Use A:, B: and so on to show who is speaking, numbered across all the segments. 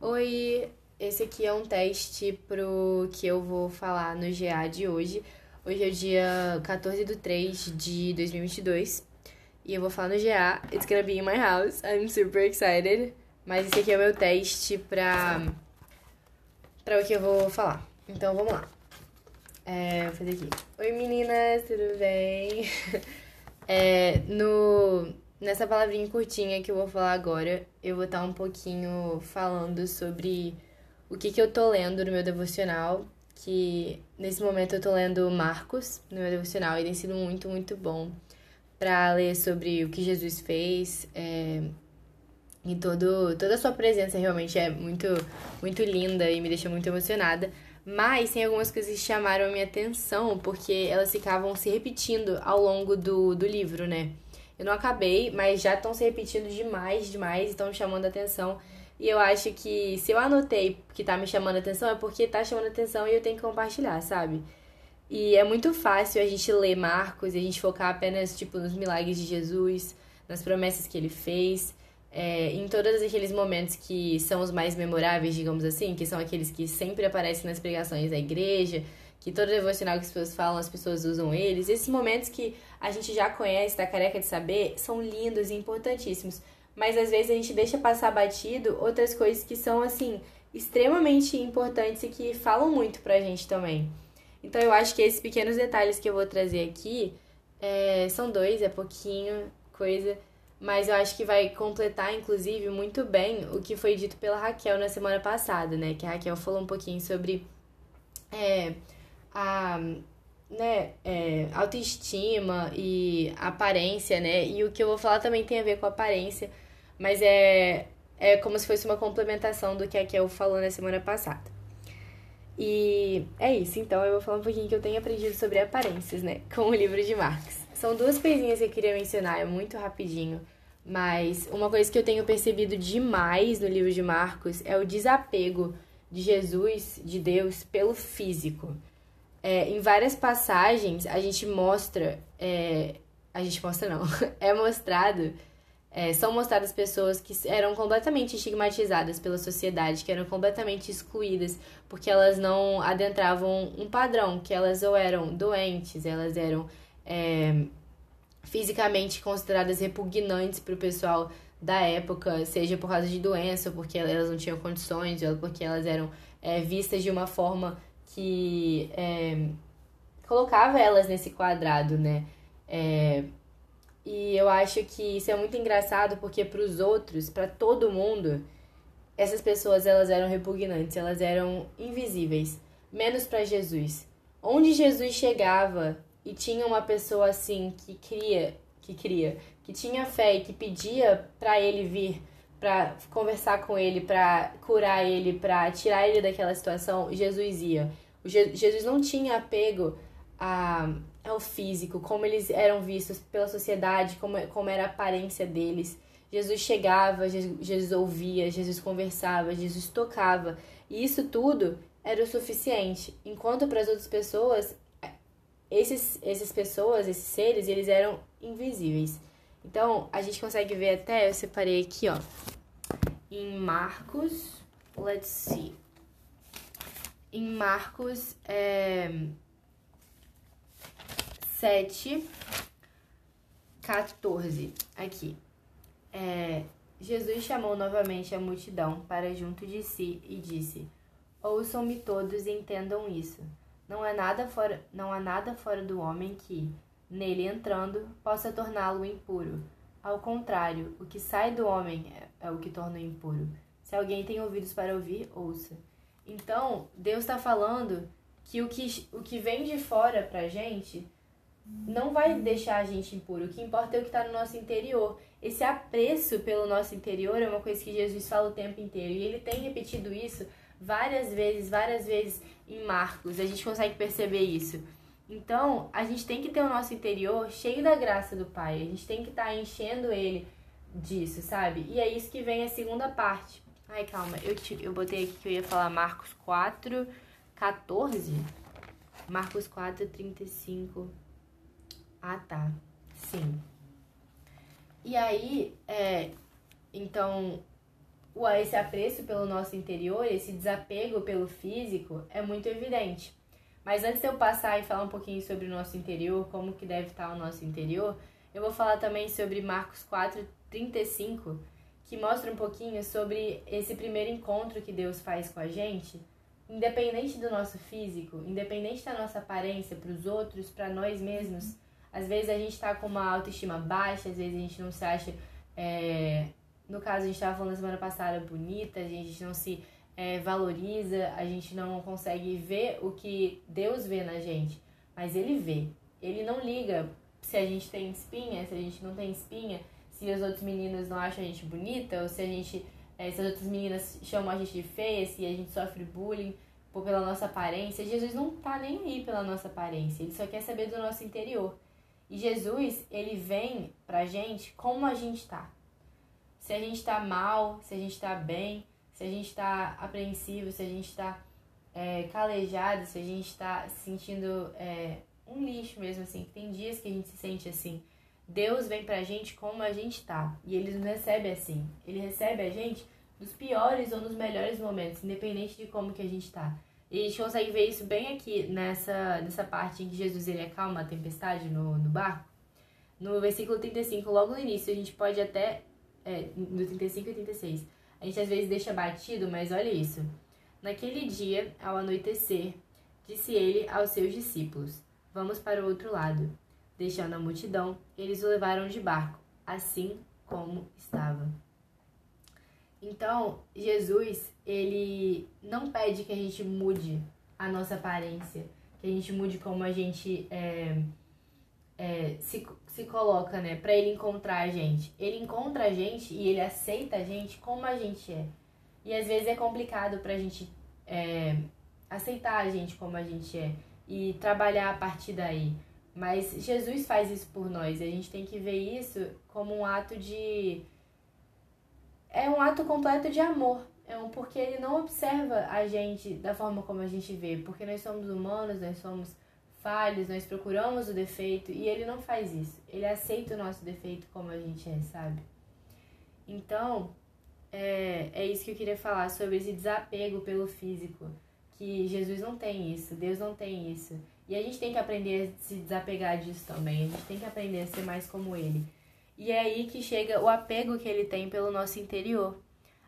A: Oi, esse aqui é um teste pro que eu vou falar no GA de hoje. Hoje é o dia 14 de 3 de 2022 e eu vou falar no GA. It's gonna be in my house. I'm super excited. Mas esse aqui é o meu teste pra, pra o que eu vou falar. Então vamos lá. É, vou fazer aqui. Oi meninas, tudo bem? É, no Nessa palavrinha curtinha que eu vou falar agora, eu vou estar um pouquinho falando sobre o que, que eu tô lendo no meu devocional, que nesse momento eu tô lendo Marcos no meu devocional e tem sido muito, muito bom para ler sobre o que Jesus fez é, e todo, toda a sua presença realmente é muito, muito linda e me deixa muito emocionada. Mas tem algumas coisas que chamaram a minha atenção porque elas ficavam se repetindo ao longo do, do livro, né? Eu não acabei, mas já estão se repetindo demais, demais, estão me chamando atenção. E eu acho que se eu anotei que tá me chamando atenção, é porque tá chamando atenção e eu tenho que compartilhar, sabe? E é muito fácil a gente ler Marcos e a gente focar apenas, tipo, nos milagres de Jesus, nas promessas que ele fez, é, em todos aqueles momentos que são os mais memoráveis, digamos assim, que são aqueles que sempre aparecem nas pregações da igreja, que todo devocional que as pessoas falam, as pessoas usam eles. Esses momentos que a gente já conhece, tá careca de saber, são lindos e importantíssimos. Mas às vezes a gente deixa passar batido outras coisas que são, assim, extremamente importantes e que falam muito pra gente também. Então eu acho que esses pequenos detalhes que eu vou trazer aqui é, são dois, é pouquinho coisa, mas eu acho que vai completar, inclusive, muito bem o que foi dito pela Raquel na semana passada, né? Que a Raquel falou um pouquinho sobre. É, a né, é, autoestima e aparência, né? E o que eu vou falar também tem a ver com aparência, mas é, é como se fosse uma complementação do que a Kel falou na semana passada. E é isso, então eu vou falar um pouquinho que eu tenho aprendido sobre aparências, né? Com o livro de Marx. São duas coisinhas que eu queria mencionar, é muito rapidinho. Mas uma coisa que eu tenho percebido demais no livro de Marcos é o desapego de Jesus, de Deus, pelo físico é, em várias passagens a gente mostra. É, a gente mostra não. É mostrado. É, são mostradas pessoas que eram completamente estigmatizadas pela sociedade, que eram completamente excluídas, porque elas não adentravam um padrão, que elas ou eram doentes, elas eram é, fisicamente consideradas repugnantes para o pessoal da época, seja por causa de doença, porque elas não tinham condições, ou porque elas eram é, vistas de uma forma que é, colocava elas nesse quadrado, né? É, e eu acho que isso é muito engraçado porque para os outros, para todo mundo, essas pessoas elas eram repugnantes, elas eram invisíveis, menos para Jesus. Onde Jesus chegava e tinha uma pessoa assim que cria, que cria, que tinha fé e que pedia para ele vir para conversar com ele, para curar ele, para tirar ele daquela situação, Jesus ia. Jesus não tinha apego a, ao físico, como eles eram vistos pela sociedade, como, como era a aparência deles. Jesus chegava, Jesus, ouvia, Jesus conversava, Jesus tocava. E isso tudo era o suficiente. Enquanto para as outras pessoas, esses, essas pessoas, esses seres, eles eram invisíveis. Então, a gente consegue ver até, eu separei aqui, ó, em Marcos, let's see. Em Marcos é, 7, 14, aqui. É, Jesus chamou novamente a multidão para junto de si e disse: Ouçam-me todos e entendam isso. Não há nada fora, não há nada fora do homem que, nele entrando, possa torná-lo impuro ao contrário, o que sai do homem é, é o que torna impuro. Se alguém tem ouvidos para ouvir, ouça. Então, Deus está falando que o, que o que vem de fora pra gente não vai deixar a gente impuro. O que importa é o que está no nosso interior. Esse apreço pelo nosso interior é uma coisa que Jesus fala o tempo inteiro. E ele tem repetido isso várias vezes, várias vezes em Marcos. A gente consegue perceber isso. Então, a gente tem que ter o nosso interior cheio da graça do Pai. A gente tem que estar tá enchendo ele disso, sabe? E é isso que vem a segunda parte. Ai, calma, eu, te, eu botei aqui que eu ia falar Marcos 4, 14. Marcos 4, 35. Ah, tá. Sim. E aí, é, então, esse apreço pelo nosso interior, esse desapego pelo físico é muito evidente. Mas antes de eu passar e falar um pouquinho sobre o nosso interior, como que deve estar o nosso interior, eu vou falar também sobre Marcos 4, 35, que mostra um pouquinho sobre esse primeiro encontro que Deus faz com a gente, independente do nosso físico, independente da nossa aparência para os outros, para nós mesmos. Às vezes a gente está com uma autoestima baixa, às vezes a gente não se acha, é... no caso a gente estava falando na semana passada, bonita, a gente não se é, valoriza, a gente não consegue ver o que Deus vê na gente, mas Ele vê. Ele não liga se a gente tem espinha, se a gente não tem espinha, se as outras meninas não acham a gente bonita, ou se a gente. É, se as outras meninas chamam a gente de feia, se a gente sofre bullying por, pela nossa aparência. Jesus não tá nem aí pela nossa aparência, ele só quer saber do nosso interior. E Jesus, ele vem pra gente como a gente tá. Se a gente tá mal, se a gente tá bem, se a gente tá apreensivo, se a gente tá é, calejado, se a gente tá se sentindo é, um lixo mesmo, assim. Tem dias que a gente se sente assim. Deus vem pra gente como a gente tá. E ele nos recebe assim. Ele recebe a gente nos piores ou nos melhores momentos, independente de como que a gente tá. E a gente consegue ver isso bem aqui nessa, nessa parte em que Jesus ele acalma a tempestade no, no barco. No versículo 35, logo no início, a gente pode até. É, no 35 e 36. A gente às vezes deixa batido, mas olha isso. Naquele dia, ao anoitecer, disse ele aos seus discípulos: Vamos para o outro lado. Deixando a multidão, eles o levaram de barco, assim como estava. Então, Jesus, ele não pede que a gente mude a nossa aparência, que a gente mude como a gente é, é, se, se coloca, né? Pra ele encontrar a gente. Ele encontra a gente e ele aceita a gente como a gente é. E às vezes é complicado pra gente é, aceitar a gente como a gente é e trabalhar a partir daí. Mas Jesus faz isso por nós e a gente tem que ver isso como um ato de. É um ato completo de amor. É um porque ele não observa a gente da forma como a gente vê, porque nós somos humanos, nós somos falhos, nós procuramos o defeito e ele não faz isso. Ele aceita o nosso defeito como a gente é, sabe? Então, é, é isso que eu queria falar sobre esse desapego pelo físico que Jesus não tem isso, Deus não tem isso. E a gente tem que aprender a se desapegar disso também, a gente tem que aprender a ser mais como Ele. E é aí que chega o apego que Ele tem pelo nosso interior.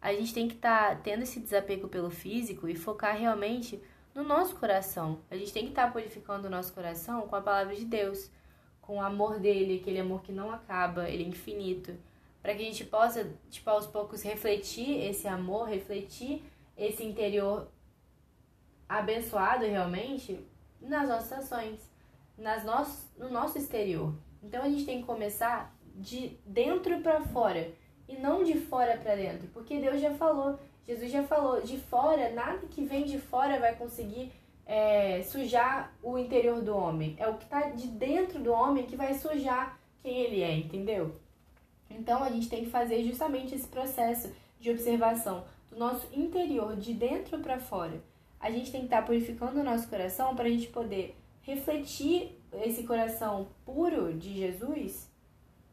A: A gente tem que estar tá tendo esse desapego pelo físico e focar realmente no nosso coração. A gente tem que estar tá purificando o nosso coração com a palavra de Deus, com o amor dele, aquele amor que não acaba, ele é infinito, para que a gente possa, tipo, aos poucos refletir esse amor, refletir esse interior abençoado realmente nas nossas ações, nas nosso, no nosso exterior. Então a gente tem que começar de dentro para fora e não de fora para dentro, porque Deus já falou, Jesus já falou, de fora, nada que vem de fora vai conseguir é, sujar o interior do homem. É o que está de dentro do homem que vai sujar quem ele é, entendeu? Então a gente tem que fazer justamente esse processo de observação do nosso interior, de dentro para fora a gente tem que estar tá purificando o nosso coração para a gente poder refletir esse coração puro de Jesus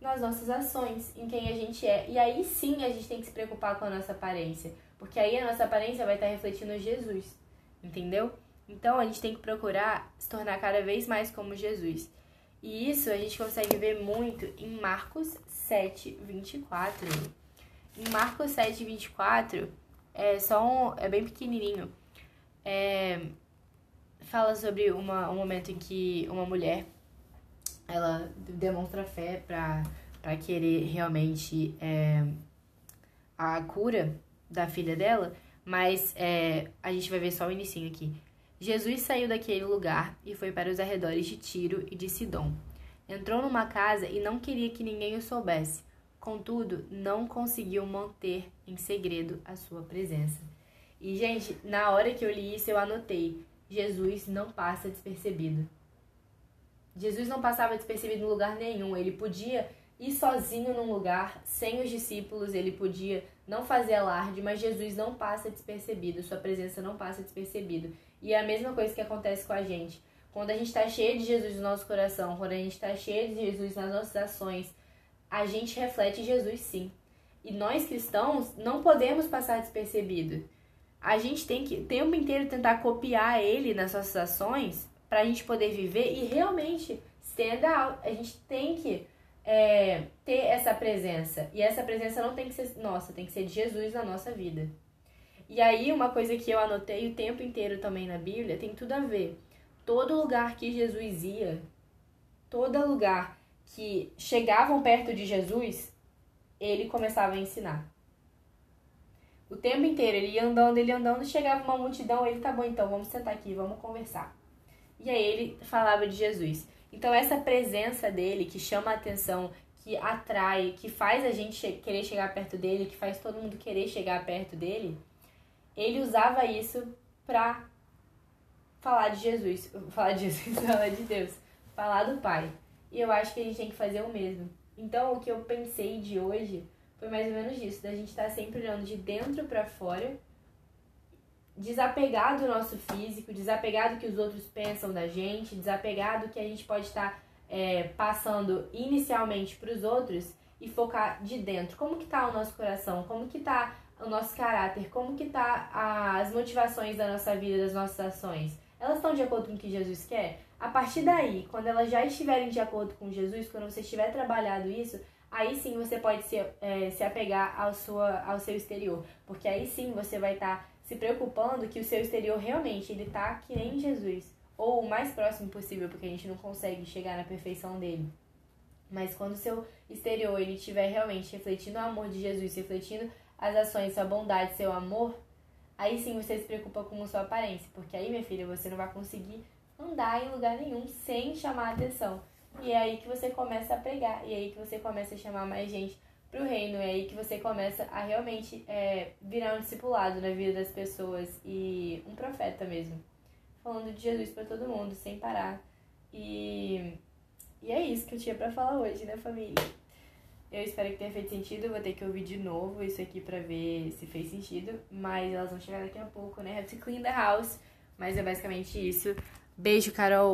A: nas nossas ações, em quem a gente é. E aí sim a gente tem que se preocupar com a nossa aparência, porque aí a nossa aparência vai estar tá refletindo Jesus, entendeu? Então a gente tem que procurar se tornar cada vez mais como Jesus. E isso a gente consegue ver muito em Marcos 7, 24. Em Marcos 7, 24, é só um, é bem pequenininho é, fala sobre uma, um momento em que uma mulher ela demonstra fé para querer realmente é, a cura da filha dela, mas é, a gente vai ver só o início aqui. Jesus saiu daquele lugar e foi para os arredores de Tiro e de Sidom. Entrou numa casa e não queria que ninguém o soubesse. Contudo, não conseguiu manter em segredo a sua presença. E, gente, na hora que eu li isso, eu anotei: Jesus não passa despercebido. Jesus não passava despercebido em lugar nenhum. Ele podia ir sozinho num lugar, sem os discípulos, ele podia não fazer alarde, mas Jesus não passa despercebido, sua presença não passa despercebido. E é a mesma coisa que acontece com a gente. Quando a gente está cheio de Jesus no nosso coração, quando a gente está cheio de Jesus nas nossas ações, a gente reflete Jesus sim. E nós cristãos não podemos passar despercebido. A gente tem que o tempo inteiro tentar copiar ele nas nossas ações para a gente poder viver e realmente stand out. A gente tem que é, ter essa presença. E essa presença não tem que ser nossa, tem que ser de Jesus na nossa vida. E aí, uma coisa que eu anotei o tempo inteiro também na Bíblia tem tudo a ver. Todo lugar que Jesus ia, todo lugar que chegavam perto de Jesus, ele começava a ensinar. O tempo inteiro, ele ia andando, ele ia andando, chegava uma multidão, ele, tá bom, então, vamos sentar aqui, vamos conversar. E aí ele falava de Jesus. Então, essa presença dele, que chama a atenção, que atrai, que faz a gente querer chegar perto dele, que faz todo mundo querer chegar perto dele, ele usava isso pra falar de Jesus. Falar de Jesus, falar de Deus. Falar do Pai. E eu acho que a gente tem que fazer o mesmo. Então, o que eu pensei de hoje foi mais ou menos isso, da gente estar tá sempre olhando de dentro para fora, desapegar do nosso físico, desapegar do que os outros pensam da gente, desapegar do que a gente pode estar tá, é, passando inicialmente para os outros e focar de dentro. Como que tá o nosso coração? Como que tá o nosso caráter? Como que tá as motivações da nossa vida, das nossas ações? Elas estão de acordo com o que Jesus quer? A partir daí, quando elas já estiverem de acordo com Jesus, quando você estiver trabalhado isso, aí sim você pode se, é, se apegar ao, sua, ao seu exterior. Porque aí sim você vai estar tá se preocupando que o seu exterior realmente ele tá que nem Jesus. Ou o mais próximo possível, porque a gente não consegue chegar na perfeição dele. Mas quando o seu exterior ele estiver realmente refletindo o amor de Jesus, refletindo as ações, sua bondade, seu amor, aí sim você se preocupa com a sua aparência. Porque aí, minha filha, você não vai conseguir andar em lugar nenhum sem chamar atenção. E é aí que você começa a pregar, e é aí que você começa a chamar mais gente pro reino, é aí que você começa a realmente é, virar um discipulado na vida das pessoas e um profeta mesmo. Falando de Jesus para todo mundo, sem parar. E, e é isso que eu tinha para falar hoje, né, família? Eu espero que tenha feito sentido. Vou ter que ouvir de novo isso aqui pra ver se fez sentido. Mas elas vão chegar daqui a pouco, né? Have to clean the house. Mas é basicamente isso. Beijo, Carol!